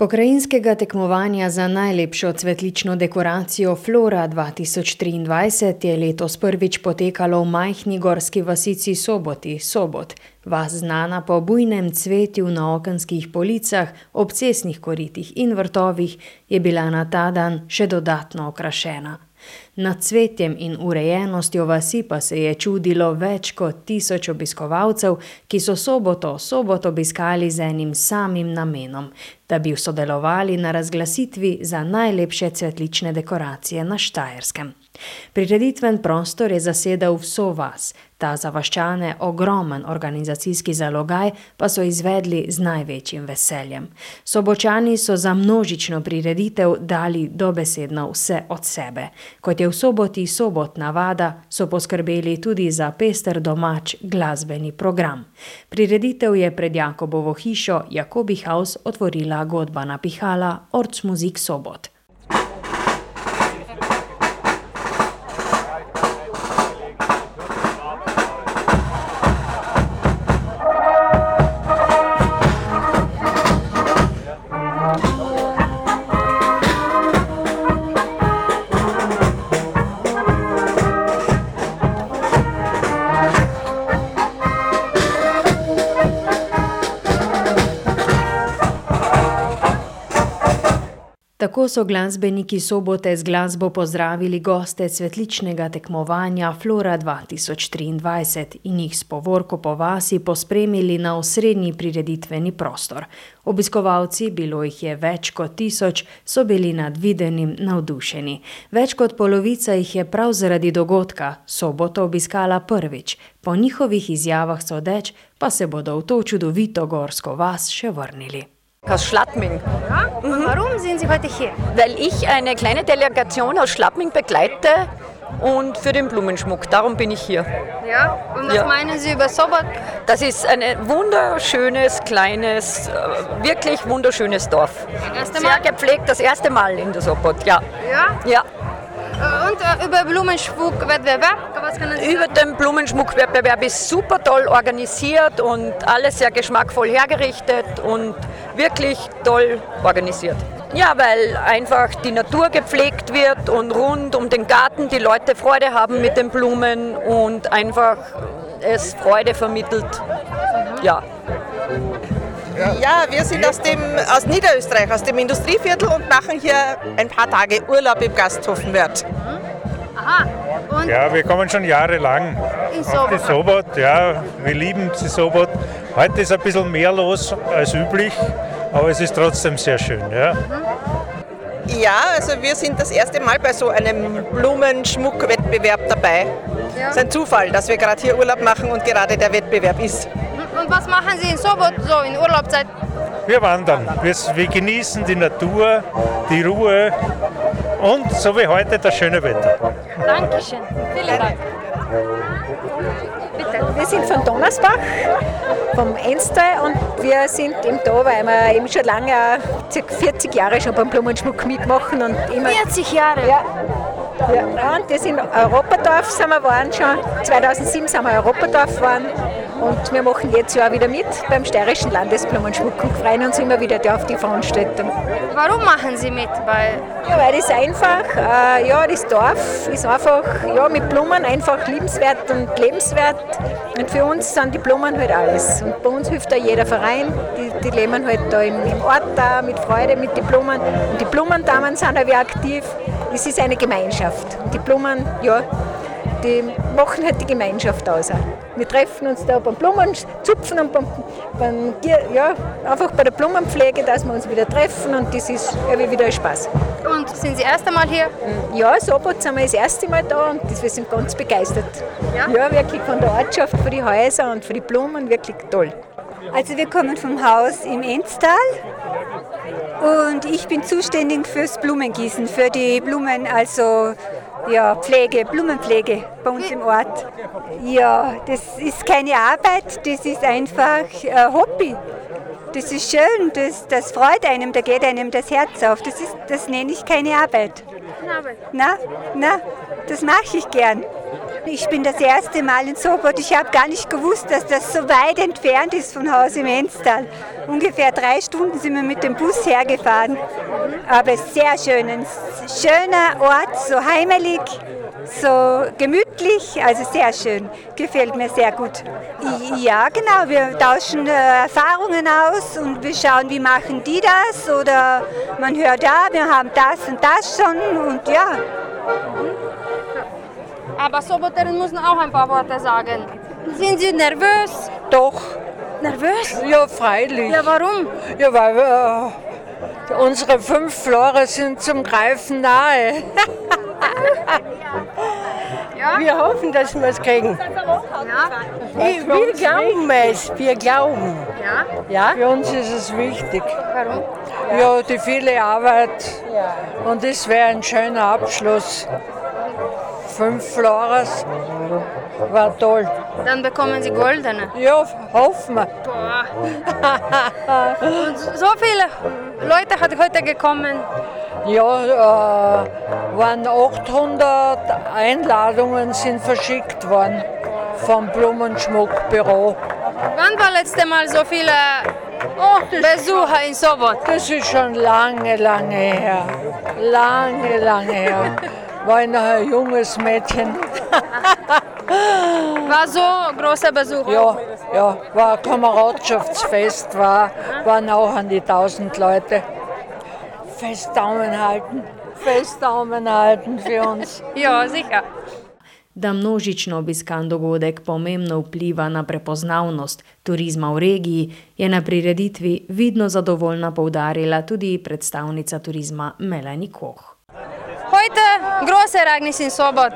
Pokrajinskega tekmovanja za najlepšo cvetlično dekoracijo Flora 2023 je letos prvič potekalo v majhni gorski vasici Soboti, Sobot. Vas znana po bujnem cvetju na okenskih policah, ob cestnih koritih in vrtovih je bila na ta dan še dodatno okrašena. Nad cvetjem in urejenostjo vasi pa se je čudilo več kot tisoč obiskovalcev, ki so soboto sobot obiskali z enim samim namenom, da bi sodelovali na razglasitvi za najlepše cvetlične dekoracije na Štajerskem. Prireditven prostor je zasedal vso vas, ta za vaščane ogromen organizacijski zalogaj pa so izvedli z največjim veseljem. Sobočani so za množično prireditev dali dobesedno vse od sebe. Kot je v soboti sobot navada, so poskrbeli tudi za pester domač glasbeni program. Prireditev je pred Jakobovo hišo Jakobi House otvorila godba napihala Ortsmuzik Sobot. Tako so glasbeniki sobote z glasbo pozdravili goste cvetličnega tekmovanja Flora 2023 in jih s povorko po vasi pospremili na osrednji prireditveni prostor. Obiskovalci, bilo jih je več kot tisoč, so bili nad videnim navdušeni. Več kot polovica jih je prav zaradi dogodka soboto obiskala prvič, po njihovih izjavah sodeč pa se bodo v to čudovito gorsko vas še vrnili. Aus Schladming. Ja? Und mhm. warum sind Sie heute hier? Weil ich eine kleine Delegation aus Schladming begleite und für den Blumenschmuck. Darum bin ich hier. Ja, und was ja. meinen Sie über Sobot? Das ist ein wunderschönes, kleines, äh, wirklich wunderschönes Dorf. Sehr gepflegt, das erste Mal in der Sobot, ja. Ja? Ja. Äh, und äh, über Blumenschmuckwettbewerb, was können Sie Über den Blumenschmuckwettbewerb ist super toll organisiert und alles sehr geschmackvoll hergerichtet und wirklich toll organisiert. Ja, weil einfach die Natur gepflegt wird und rund um den Garten die Leute Freude haben mit den Blumen und einfach es Freude vermittelt. Ja. Ja, wir sind aus, dem, aus Niederösterreich, aus dem Industrieviertel und machen hier ein paar Tage Urlaub im Gasthofenwirt. Aha. Und ja, wir kommen schon jahrelang in auf die Sobot. Ja, wir lieben die Sobot. Heute ist ein bisschen mehr los als üblich, aber es ist trotzdem sehr schön. Ja. Ja, also wir sind das erste Mal bei so einem Blumenschmuckwettbewerb dabei. Ja. Es ist ein Zufall, dass wir gerade hier Urlaub machen und gerade der Wettbewerb ist. Und was machen Sie in Sobot so in Urlaubszeit? Wir wandern. Wir, wir genießen die Natur, die Ruhe und so wie heute das schöne Wetter. Dankeschön. Vielen Dank. Wir sind von Donnersbach, vom Enstal und wir sind eben da, weil wir eben schon lange, ca. 40 Jahre schon beim Blumenschmuck mitmachen. Und immer, 40 Jahre? Ja. Ja, und das in Europadorf sind wir waren schon. 2007 sind wir Europadorf waren und wir machen jetzt Jahr wieder mit beim Steirischen Landesblumenschmuck und freuen uns immer wieder auf die Veranstaltung. Warum machen Sie mit? Weil, ja, weil das einfach, äh, ja, das Dorf ist einfach ja, mit Blumen einfach liebenswert und lebenswert. Und für uns sind die Blumen halt alles. Und bei uns hilft da jeder Verein. Die, die leben halt da im, im Ort da mit Freude mit den Blumen. Und die Blumendamen sind auch aktiv. Es ist eine Gemeinschaft. Und die Blumen, ja, die machen halt die Gemeinschaft aus. Wir treffen uns da beim Blumenzupfen und beim, beim, ja, einfach bei der Blumenpflege, dass wir uns wieder treffen und das ist irgendwie wieder ein Spaß. Und sind Sie das erste Mal hier? Ja, Sobot sind wir das erste Mal da und wir sind ganz begeistert. Ja? ja, wirklich von der Ortschaft, für die Häuser und für die Blumen, wirklich toll. Also wir kommen vom Haus im Enstal und ich bin zuständig fürs Blumengießen, für die Blumen, also ja, Pflege, Blumenpflege bei uns im Ort. Ja, das ist keine Arbeit, das ist einfach ein Hobby. Das ist schön, das, das freut einem, da geht einem das Herz auf. Das, ist, das nenne ich keine Arbeit. Arbeit? Na, na, das mache ich gern. Ich bin das erste Mal in Sobot. Ich habe gar nicht gewusst, dass das so weit entfernt ist von Haus im Enstal. Ungefähr drei Stunden sind wir mit dem Bus hergefahren. Aber sehr schön, ein schöner Ort, so heimelig, so gemütlich, also sehr schön. Gefällt mir sehr gut. Ja, genau, wir tauschen äh, Erfahrungen aus und wir schauen, wie machen die das oder man hört, ja, wir haben das und das schon und ja. Aber Soboterin müssen auch ein paar Worte sagen. Sind Sie nervös? Doch. Nervös? Ja, freilich. Ja, warum? Ja, weil wir, äh, unsere fünf Flore sind zum Greifen nahe. Ja? Wir hoffen, dass wir es kriegen. Ja? Wir, wir glauben es, wir glauben. Ja? Ja? Für uns ist es wichtig. Warum? Ja, die viele Arbeit. Und es wäre ein schöner Abschluss. Fünf Flores war toll. Dann bekommen Sie goldene. Ja, hoffen wir. So viele Leute hat heute gekommen. Ja, äh, waren 800 Einladungen sind verschickt worden vom Blumenschmuckbüro. Wann war letzte Mal so viele Besucher in Sobot? Das ist schon lange, lange her. Lange, lange her. War ich noch ein junges Mädchen. War so großer Besuch? Ja, ja, war ein Kameradschaftsfest, war, waren auch an die 1000 Leute. Fest Daumen halten, fest Daumen halten für uns. Ja, sicher. Da množično obiskan dogodek pomembno vpliva na prepoznavnost turizma v regiji, je na prireditvi vidno zadovoljna poudarila tudi predstavnica turizma Melanie Koch. Heute große Ereignis in Sobot.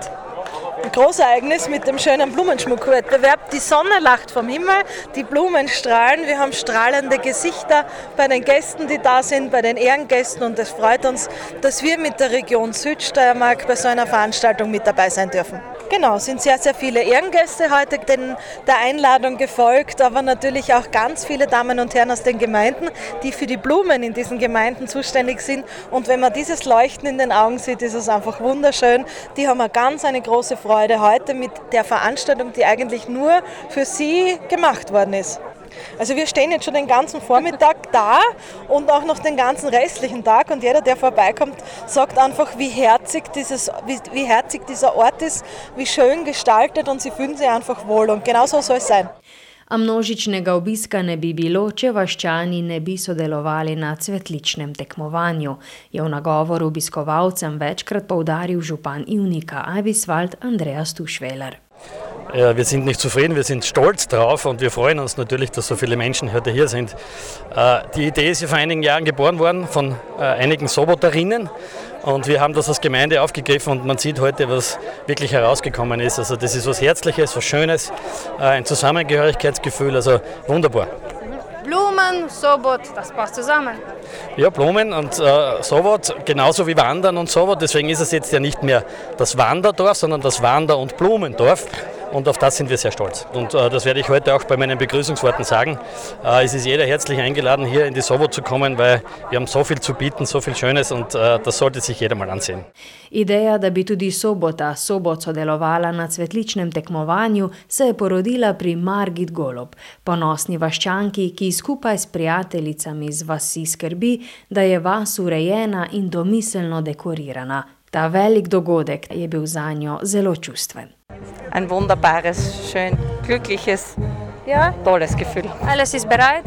Ein Großereignis mit dem schönen Blumenschmuckwettbewerb. Die Sonne lacht vom Himmel, die Blumen strahlen, wir haben strahlende Gesichter bei den Gästen, die da sind, bei den Ehrengästen und es freut uns, dass wir mit der Region Südsteiermark bei so einer Veranstaltung mit dabei sein dürfen. Genau, sind sehr, sehr viele Ehrengäste heute den, der Einladung gefolgt, aber natürlich auch ganz viele Damen und Herren aus den Gemeinden, die für die Blumen in diesen Gemeinden zuständig sind. Und wenn man dieses Leuchten in den Augen sieht, ist es einfach wunderschön. Die haben eine ganz eine große Freude heute mit der Veranstaltung, die eigentlich nur für sie gemacht worden ist. Also wir stehen jetzt schon den ganzen Vormittag da und auch noch den ganzen restlichen Tag und jeder, der vorbeikommt, sagt einfach, wie herzig, dieses, wie, wie herzig dieser Ort ist, wie schön gestaltet und sie fühlen sich einfach wohl und genau so soll es sein. A množičnega obiska ne bi bilo, če vaščani ne bi sodelovali na cvetličnem tekmovanju, je v nagovoru obiskovalcem večkrat poudaril župan Ivnika Aviswald Andreas Tušveler. Ja, wir sind nicht zufrieden, wir sind stolz drauf und wir freuen uns natürlich, dass so viele Menschen heute hier sind. Äh, die Idee ist ja vor einigen Jahren geboren worden von äh, einigen Soboterinnen und wir haben das als Gemeinde aufgegriffen und man sieht heute, was wirklich herausgekommen ist. Also das ist was Herzliches, was Schönes, äh, ein Zusammengehörigkeitsgefühl, also wunderbar. Blumen, Sobot, das passt zusammen. Ja, Blumen und äh, sowas, genauso wie Wandern und sowas. Deswegen ist es jetzt ja nicht mehr das Wanderdorf, sondern das Wander- und Blumendorf. Und auf das sind wir sehr stolz. Und äh, das werde ich heute auch bei meinen Begrüßungsworten sagen. Äh, es ist jeder herzlich eingeladen, hier in die Sovo zu kommen, weil wir haben so viel zu bieten, so viel Schönes und äh, das sollte sich jeder mal ansehen. Ideja, da bi tudi sobota sobot sodelovala na cvetličnem tekmovanju, se je porodila pri Margit Golob, ponosni vaščanki, ki skupaj s prijateljicami z vasi skrbi, da je vas urejena in domiselno dekorirana. Ta velik dogodek je bil za njo zelo čustven. Ein wunderbares, schön, glückliches, Ja, tolles Gefühl. alles ist bereit.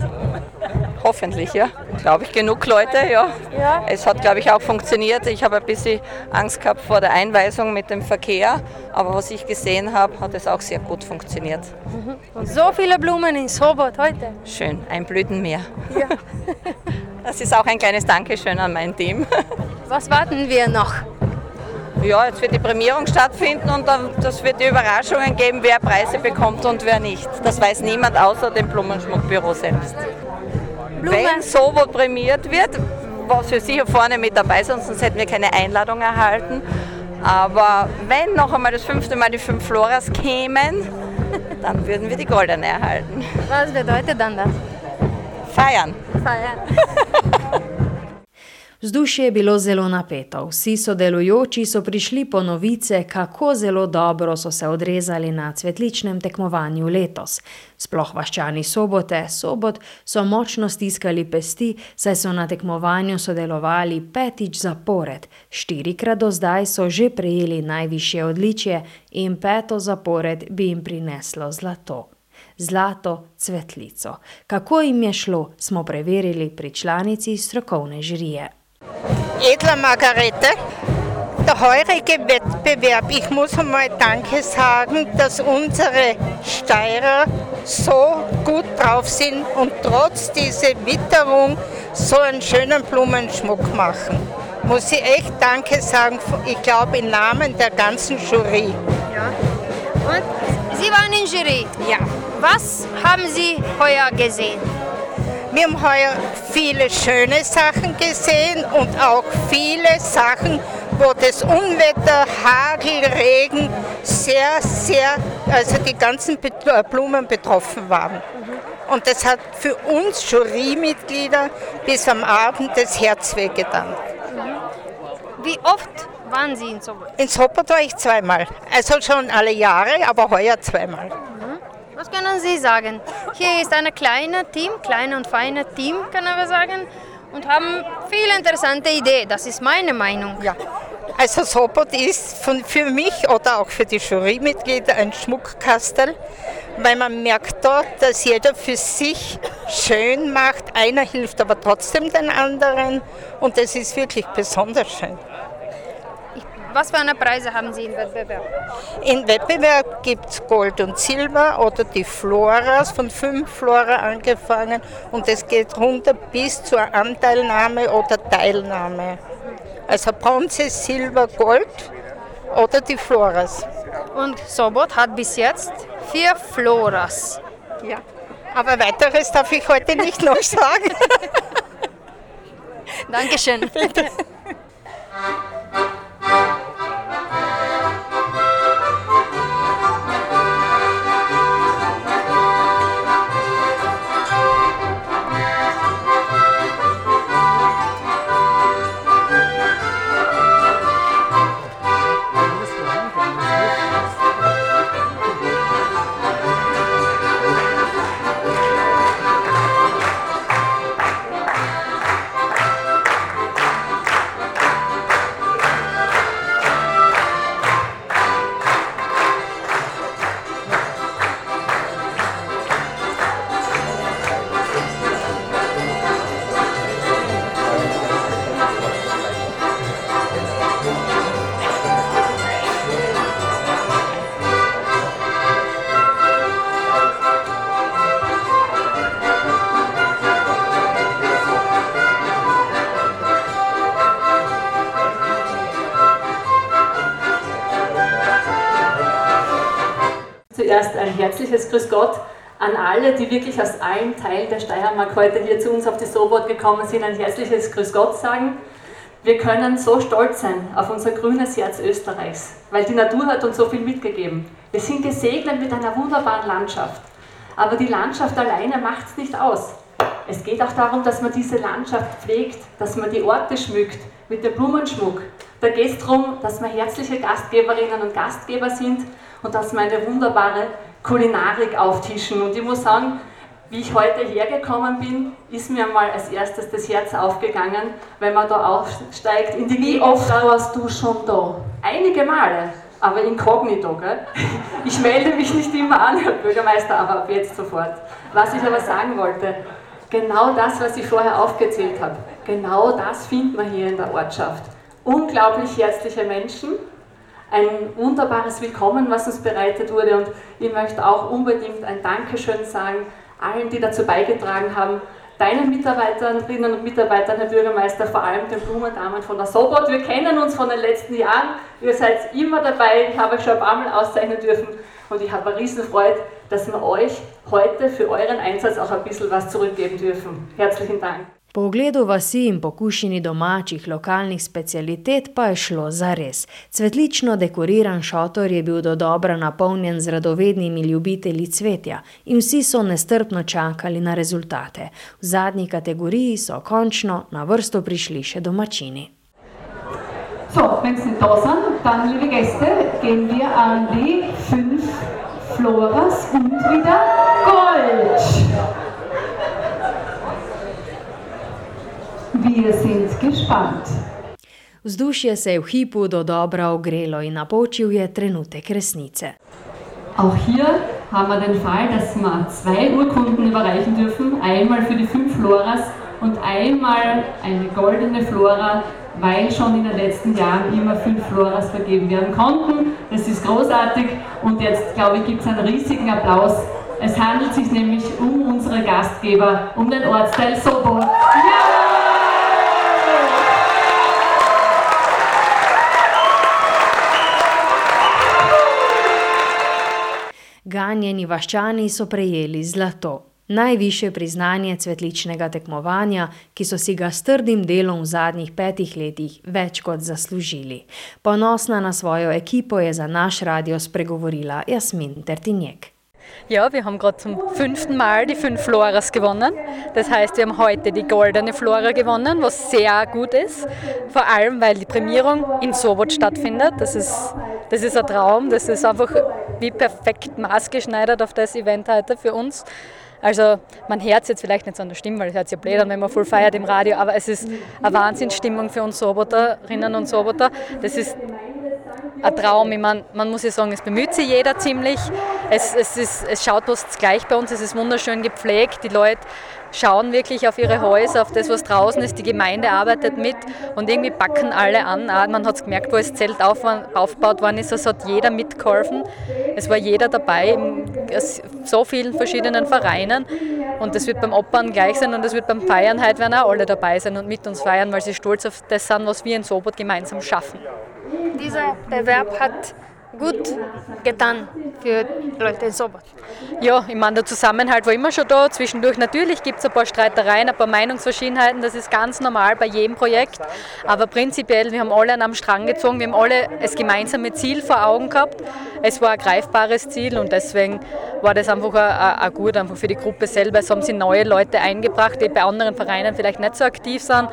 Hoffentlich, ja. Glaube ich, genug Leute, ja. Ja. Es hat, glaube ich, auch funktioniert. Ich habe ein bisschen Angst gehabt vor der Einweisung mit dem Verkehr, aber was ich gesehen habe, hat es auch sehr gut funktioniert. Und so viele Blumen in Sobot heute. Schön, ein Blütenmeer. Das ist auch ein kleines Dankeschön an mein Team. Was warten wir noch? Ja, jetzt wird die Prämierung stattfinden und dann das wird die Überraschungen geben, wer Preise bekommt und wer nicht. Das weiß niemand außer dem Blumenschmuckbüro selbst. Wenn Sobo prämiert wird, was wir sicher vorne mit dabei sind, sonst hätten wir keine Einladung erhalten. Aber wenn noch einmal das fünfte Mal die fünf Floras kämen, dann würden wir die goldene erhalten. Was bedeutet dann das? Feiern. Feiern. Vzdušje je bilo zelo napeto, vsi sodelujoči so prišli po novice, kako zelo dobro so se odrezali na cvetličnem tekmovanju letos. Sploh vaščani sobote, sobot so močno stiskali pesti, saj so na tekmovanju sodelovali petič zapored, štirikrat do zdaj so že prejeli najvišje odličje in peto zapored bi jim prineslo zlato zlato cvetlico. Kako jim je šlo, smo preverili pri članici strokovne žirije. Edla Margarete, der heurige Wettbewerb, ich muss einmal Danke sagen, dass unsere Steirer so gut drauf sind und trotz dieser Witterung so einen schönen Blumenschmuck machen. Muss ich echt Danke sagen, ich glaube im Namen der ganzen Jury. Ja. Und Sie waren in Jury? Ja. Was haben Sie heuer gesehen? Wir haben heuer viele schöne Sachen gesehen und auch viele Sachen, wo das Unwetter, Hagel, Regen sehr, sehr, also die ganzen äh, Blumen betroffen waren. Und das hat für uns Jurymitglieder bis am Abend das Herz wehgetan. Wie oft waren Sie in Sobot? In Sobot war ich zweimal. Also schon alle Jahre, aber heuer zweimal. Was können Sie sagen? Hier ist ein kleines Team, klein und feines Team, können wir sagen, und haben viele interessante Ideen. Das ist meine Meinung. Ja. Also Sobot ist für mich oder auch für die Jurymitglieder ein Schmuckkastel, weil man merkt dort, dass jeder für sich schön macht. Einer hilft aber trotzdem den anderen und es ist wirklich besonders schön. Was für eine Preise haben Sie im Wettbewerb? Im Wettbewerb gibt es Gold und Silber oder die Floras, von fünf Flora angefangen und es geht runter bis zur Anteilnahme oder Teilnahme. Also Bronze, Silber, Gold oder die Floras. Und Sobot hat bis jetzt vier Floras. Ja, aber weiteres darf ich heute nicht noch sagen. Dankeschön. Bitte. herzliches Grüß Gott an alle, die wirklich aus allen Teilen der Steiermark heute hier zu uns auf die Sobot gekommen sind. Ein herzliches Grüß Gott sagen. Wir können so stolz sein auf unser grünes Herz Österreichs, weil die Natur hat uns so viel mitgegeben. Wir sind gesegnet mit einer wunderbaren Landschaft. Aber die Landschaft alleine macht es nicht aus. Es geht auch darum, dass man diese Landschaft pflegt, dass man die Orte schmückt mit dem Blumenschmuck. Da geht es darum, dass wir herzliche Gastgeberinnen und Gastgeber sind und dass wir eine wunderbare Kulinarik auftischen. Und ich muss sagen, wie ich heute hergekommen bin, ist mir mal als erstes das Herz aufgegangen, wenn man da aufsteigt in die Wie oft warst du schon da? Einige Male, aber inkognito. Gell? Ich melde mich nicht immer an, Herr Bürgermeister, aber ab jetzt sofort. Was ich aber sagen wollte, genau das, was ich vorher aufgezählt habe, genau das findet man hier in der Ortschaft. Unglaublich herzliche Menschen, ein wunderbares Willkommen, was uns bereitet wurde. Und ich möchte auch unbedingt ein Dankeschön sagen allen, die dazu beigetragen haben, deinen Mitarbeiterinnen und Mitarbeitern, Herr Bürgermeister, vor allem den Blumendamen von der Sobot. Wir kennen uns von den letzten Jahren. Ihr seid immer dabei. Ich habe euch schon ein paar Mal auszeichnen dürfen. Und ich habe eine Riesenfreude, dass wir euch heute für euren Einsatz auch ein bisschen was zurückgeben dürfen. Herzlichen Dank. Po ogledu vasi in pokušini domačih lokalnih specialitet pa je šlo za res. Cvetlično dekoriran šotor je bil do dobra napolnjen z radovednimi ljubitelji cvetja in vsi so nestrpno čakali na rezultate. V zadnji kategoriji so končno na vrsto prišli še domačini. So, dann, liebe Gäste, gehen wir an die fünf Floras und wieder Gold. Wir sind gespannt. Vzdušje se je v hipu do dobra ogrelo in napočil je trenutek resnice. Auch hier haben wir den Fall, dass wir zwei Urkunden überreichen dürfen. Einmal für die fünf Floras und einmal eine goldene Flora, weil schon in den letzten Jahren immer fünf Floras vergeben werden konnten. Das ist großartig und jetzt, glaube ich, gibt es einen riesigen Applaus. Es handelt sich nämlich um unsere Gastgeber, um den Ortsteil Sobot. Ja! Ganjeni vaščani so prejeli zlato. Najviše priznanje cvetličnega tekmovanja, ki so si ga s trdim delom v zadnjih petih letih več kot zaslužili. Ponosna na svojo ekipo je za naš radio spregovorila Jasmin Tertinjek. Ja, wir haben gerade zum fünften Mal die fünf Floras gewonnen. Das heißt, wir haben heute die goldene Flora gewonnen, was sehr gut ist. Vor allem, weil die Prämierung in Sobot stattfindet. Das ist, das ist ein Traum. Das ist einfach wie perfekt maßgeschneidert auf das Event heute für uns. Also man hört es jetzt vielleicht nicht so an der Stimme, weil es hört sich ja blöd an, wenn man voll feiert im Radio, aber es ist eine Wahnsinnsstimmung für uns Roboterinnen und Roboter. Das ist ein Traum. Ich meine, man muss ja sagen, es bemüht sich jeder ziemlich. Es, es, ist, es schaut fast gleich bei uns, es ist wunderschön gepflegt. Die Leute schauen wirklich auf ihre Häuser, auf das, was draußen ist. Die Gemeinde arbeitet mit und irgendwie backen alle an. Man hat es gemerkt, wo das Zelt auf, aufgebaut worden ist, es hat jeder mitgeholfen. Es war jeder dabei, aus so vielen verschiedenen Vereinen. Und das wird beim Opern gleich sein und das wird beim Feiern heute werden auch alle dabei sein und mit uns feiern, weil sie stolz auf das sind, was wir in Sobot gemeinsam schaffen. Dieser Bewerb hat gut getan für Leute in Sobot. Ja, ich meine, der Zusammenhalt war immer schon da. Zwischendurch natürlich gibt es ein paar Streitereien, ein paar Meinungsverschiedenheiten, das ist ganz normal bei jedem Projekt. Aber prinzipiell, wir haben alle an einem Strang gezogen, wir haben alle das gemeinsame Ziel vor Augen gehabt. Es war ein greifbares Ziel und deswegen war das einfach auch gut einfach für die Gruppe selber. Es haben sich neue Leute eingebracht, die bei anderen Vereinen vielleicht nicht so aktiv sind.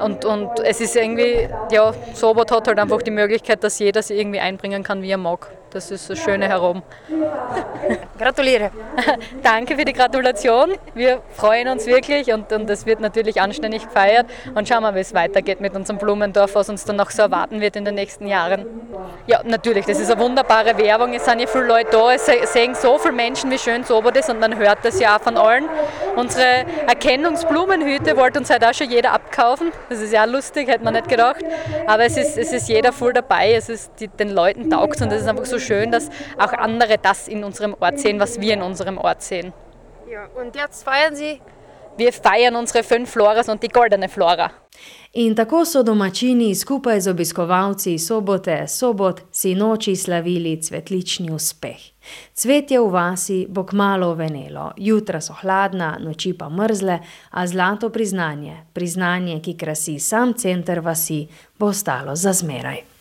Und, und es ist irgendwie, ja, Sobot hat halt einfach die Möglichkeit, dass jeder sich irgendwie einbringen kann, wie er pomógł. Das ist das Schöne herum. Gratuliere. Danke für die Gratulation. Wir freuen uns wirklich und, und es wird natürlich anständig gefeiert. Und schauen wir, wie es weitergeht mit unserem Blumendorf, was uns dann noch so erwarten wird in den nächsten Jahren. Ja, natürlich, das ist eine wunderbare Werbung. Es sind ja viele Leute da, es sehen so viele Menschen, wie schön Sobot ist und man hört das ja auch von allen. Unsere Erkennungsblumenhüte wollte uns halt auch schon jeder abkaufen. Das ist ja lustig, hätte man nicht gedacht. Aber es ist, es ist jeder voll dabei, es ist die, den Leuten taugt und es ist einfach so schön, dass auch andere das in unserem Ort sehen, was wir in unserem Ort sehen. Ja, und jetzt feiern Sie? Wir feiern unsere fünf Floras und die goldene Flora. In tako so domačini skupaj z obiskovalci sobote, sobot, sinoči slavili cvetlični uspeh. Cvetje v vasi bo kmalo venelo, jutra so hladna, noči pa mrzle, a zlato priznanje, priznanje, ki krasi sam center vasi, bo ostalo za zmeraj.